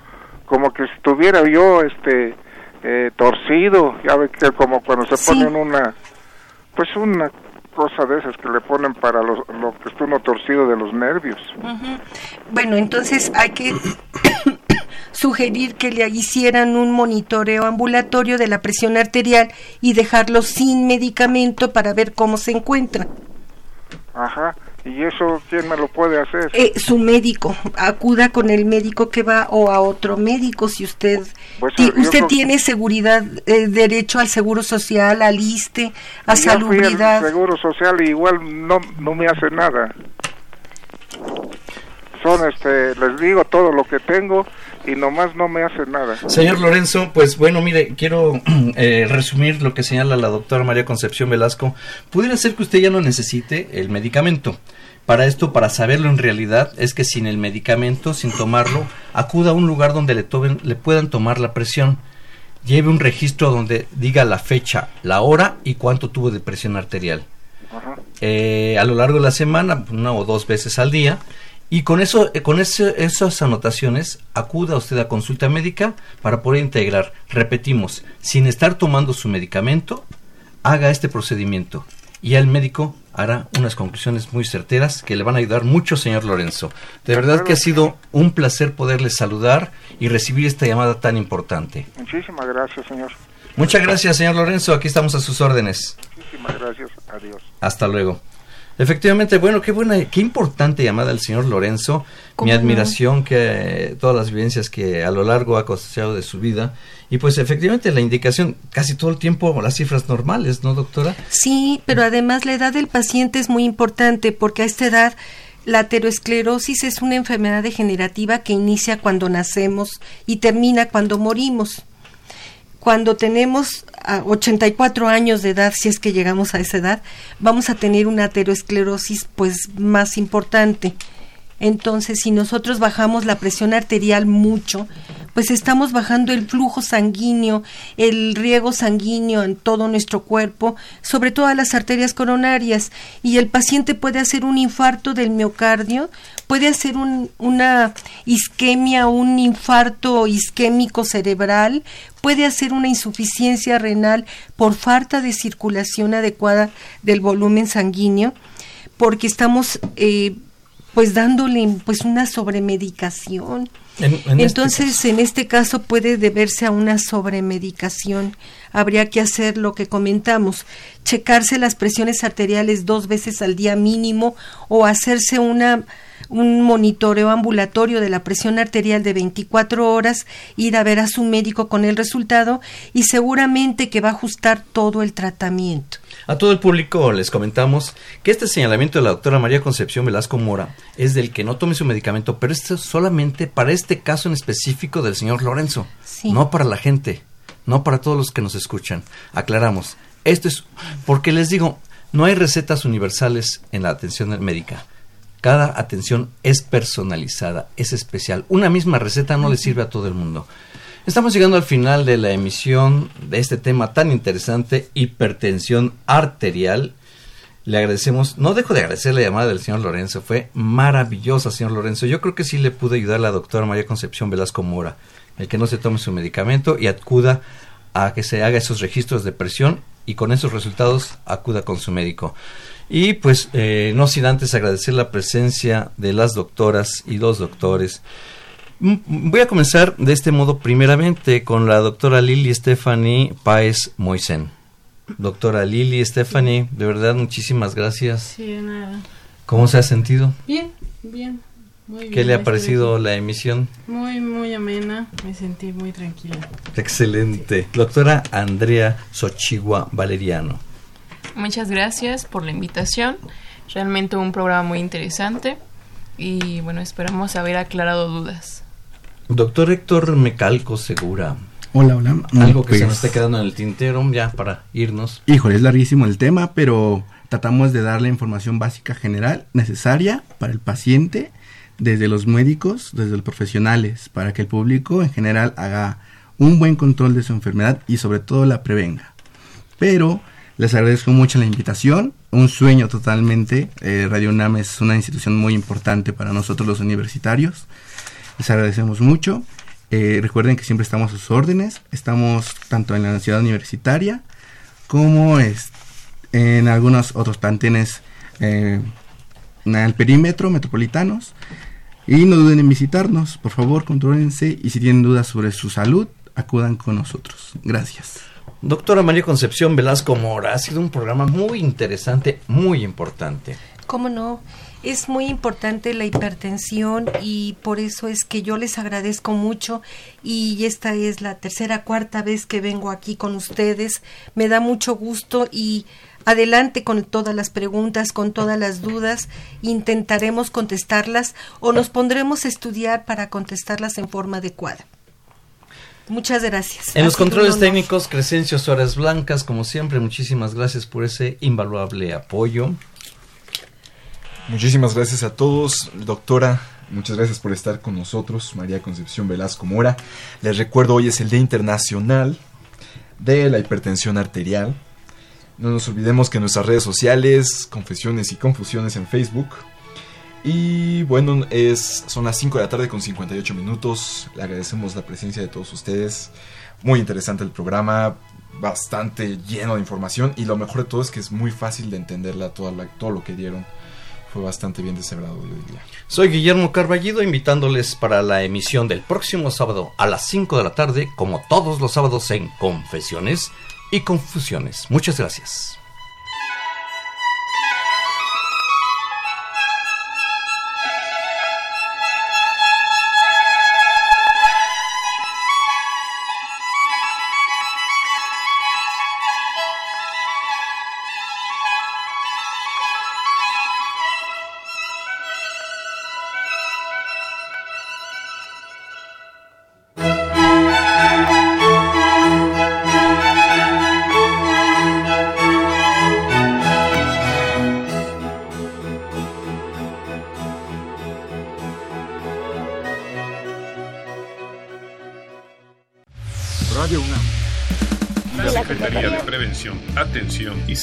Speaker 8: como que estuviera yo este eh, torcido, ya ve que como cuando se ponen una, pues una cosa de esas que le ponen para lo que está uno torcido de los nervios.
Speaker 5: Bueno, entonces hay que sugerir que le hicieran un monitoreo ambulatorio de la presión arterial y dejarlo sin medicamento para ver cómo se encuentra.
Speaker 8: Ajá. ¿Y eso quién me lo puede hacer?
Speaker 5: Eh, su médico. Acuda con el médico que va o a otro médico si usted pues, usted tiene seguridad, eh, derecho al seguro social, al ISTE, a salubridad.
Speaker 8: seguro social igual no, no me hace nada. Son, este, les digo todo lo que tengo y nomás no me hace nada.
Speaker 1: Señor Lorenzo, pues bueno, mire, quiero eh, resumir lo que señala la doctora María Concepción Velasco. Pudiera ser que usted ya no necesite el medicamento. Para esto, para saberlo en realidad, es que sin el medicamento, sin tomarlo, acuda a un lugar donde le, le puedan tomar la presión. Lleve un registro donde diga la fecha, la hora y cuánto tuvo de presión arterial. Eh, a lo largo de la semana, una o dos veces al día, Y con eso, eh, con esas anotaciones, acuda usted a consulta médica para poder integrar. Repetimos, sin estar tomando su medicamento, haga este procedimiento y el médico hará unas conclusiones muy certeras que le van a ayudar mucho, señor Lorenzo. De verdad que ha sido un placer poderle saludar y recibir esta llamada tan importante.
Speaker 8: Muchísimas gracias, señor.
Speaker 1: Muchas gracias, señor Lorenzo. Aquí estamos a sus órdenes.
Speaker 8: Muchísimas gracias. Adiós.
Speaker 1: Hasta luego. Efectivamente, bueno, qué buena, qué importante llamada el señor Lorenzo. Mi admiración que todas las vivencias que a lo largo ha cosechado de su vida y pues efectivamente la indicación casi todo el tiempo las cifras normales, ¿no, doctora?
Speaker 5: Sí, pero además la edad del paciente es muy importante porque a esta edad la aterosclerosis es una enfermedad degenerativa que inicia cuando nacemos y termina cuando morimos cuando tenemos 84 años de edad, si es que llegamos a esa edad, vamos a tener una aterosclerosis pues más importante. Entonces, si nosotros bajamos la presión arterial mucho, pues estamos bajando el flujo sanguíneo, el riego sanguíneo en todo nuestro cuerpo, sobre todas las arterias coronarias, y el paciente puede hacer un infarto del miocardio, puede hacer una isquemia, un infarto isquémico cerebral, puede hacer una insuficiencia renal por falta de circulación adecuada del volumen sanguíneo, porque estamos eh, pues dándole pues una sobremedicación. Este Entonces, en este caso puede deberse a una sobremedicación. Habría que hacer lo que comentamos, checarse las presiones arteriales dos veces al día mínimo o hacerse una un monitoreo ambulatorio de la presión arterial de 24 horas, ir a ver a su médico con el resultado y seguramente que va a ajustar todo el tratamiento.
Speaker 1: A todo el público les comentamos que este señalamiento de la doctora María Concepción Velasco Mora es del que no tome su medicamento, pero esto es solamente para este caso en específico del señor Lorenzo, no para la gente, no para todos los que nos escuchan. Aclaramos, esto es porque les digo, no hay recetas universales en la atención médica. Cada atención es personalizada, es especial. Una misma receta no le sirve a todo el mundo. Estamos llegando al final de la emisión de este tema tan interesante, hipertensión arterial. Le agradecemos, no dejo de agradecer la llamada del señor Lorenzo, fue maravillosa, señor Lorenzo. Yo creo que sí le pude ayudar a la doctora María Concepción Velasco Mora, el que no se tome su medicamento y acuda a que se haga esos registros de presión y con esos resultados acuda con su médico. Y pues eh, no sin antes agradecer la presencia de las doctoras y los doctores voy a comenzar de este modo primeramente con la doctora Lili Stephanie Páez Moisen. Doctora Lili Stephanie, de verdad muchísimas gracias.
Speaker 7: Sí, de nada.
Speaker 1: ¿Cómo se ha sentido?
Speaker 7: Bien, bien. Muy
Speaker 1: ¿Qué le ha parecido la emisión?
Speaker 7: Muy, muy amena, me sentí muy tranquila.
Speaker 1: Excelente. Doctora Andrea Sochigua Valeriano.
Speaker 4: Muchas gracias por la invitación. Realmente un programa muy interesante y bueno, esperamos haber aclarado dudas.
Speaker 1: Doctor Héctor Mecalco Segura.
Speaker 6: Hola, hola.
Speaker 1: Algo que se pues nos esté quedando en el tintero ya para irnos.
Speaker 6: Híjole, es larguísimo el tema, pero tratamos de dar la información básica general necesaria para el paciente, desde los médicos, desde los profesionales, para que el público en general haga un buen control de su enfermedad y sobre todo la prevenga. Pero les agradezco mucho la invitación, un sueño totalmente. Eh, Radio UNAM es una institución muy importante para nosotros los universitarios. Les agradecemos mucho. Eh, recuerden que siempre estamos a sus órdenes. Estamos tanto en la ciudad universitaria como en algunos otros planteles eh, en el perímetro metropolitanos. Y no duden en visitarnos. Por favor, contrólense y si tienen dudas sobre su salud, acudan con nosotros. Gracias.
Speaker 1: Doctora María Concepción Velasco Mora, ha sido un programa muy interesante, muy importante.
Speaker 5: ¿Cómo no? Es muy importante la hipertensión y por eso es que yo les agradezco mucho y esta es la tercera, cuarta vez que vengo aquí con ustedes. Me da mucho gusto y adelante con todas las preguntas, con todas las dudas, intentaremos contestarlas o nos pondremos a estudiar para contestarlas en forma adecuada. Muchas gracias.
Speaker 1: En los controles técnicos, Crescencio Suárez Blancas, como siempre, muchísimas gracias por ese invaluable apoyo.
Speaker 2: Muchísimas gracias a todos, doctora. Muchas gracias por estar con nosotros, María Concepción Velasco Mora. Les recuerdo, hoy es el Día Internacional de la Hipertensión Arterial. No nos olvidemos que nuestras redes sociales, Confesiones y Confusiones en Facebook, Y bueno, es, son las 5 de la tarde con 58 minutos. Le agradecemos la presencia de todos ustedes. Muy interesante el programa, bastante lleno de información y lo mejor de todo es que es muy fácil de entenderla toda todo lo que dieron. Fue bastante bien deshebrado, yo diría.
Speaker 1: Soy Guillermo Carballido invitándoles para la emisión del próximo sábado a las 5 de la tarde, como todos los sábados en Confesiones y Confusiones. Muchas gracias.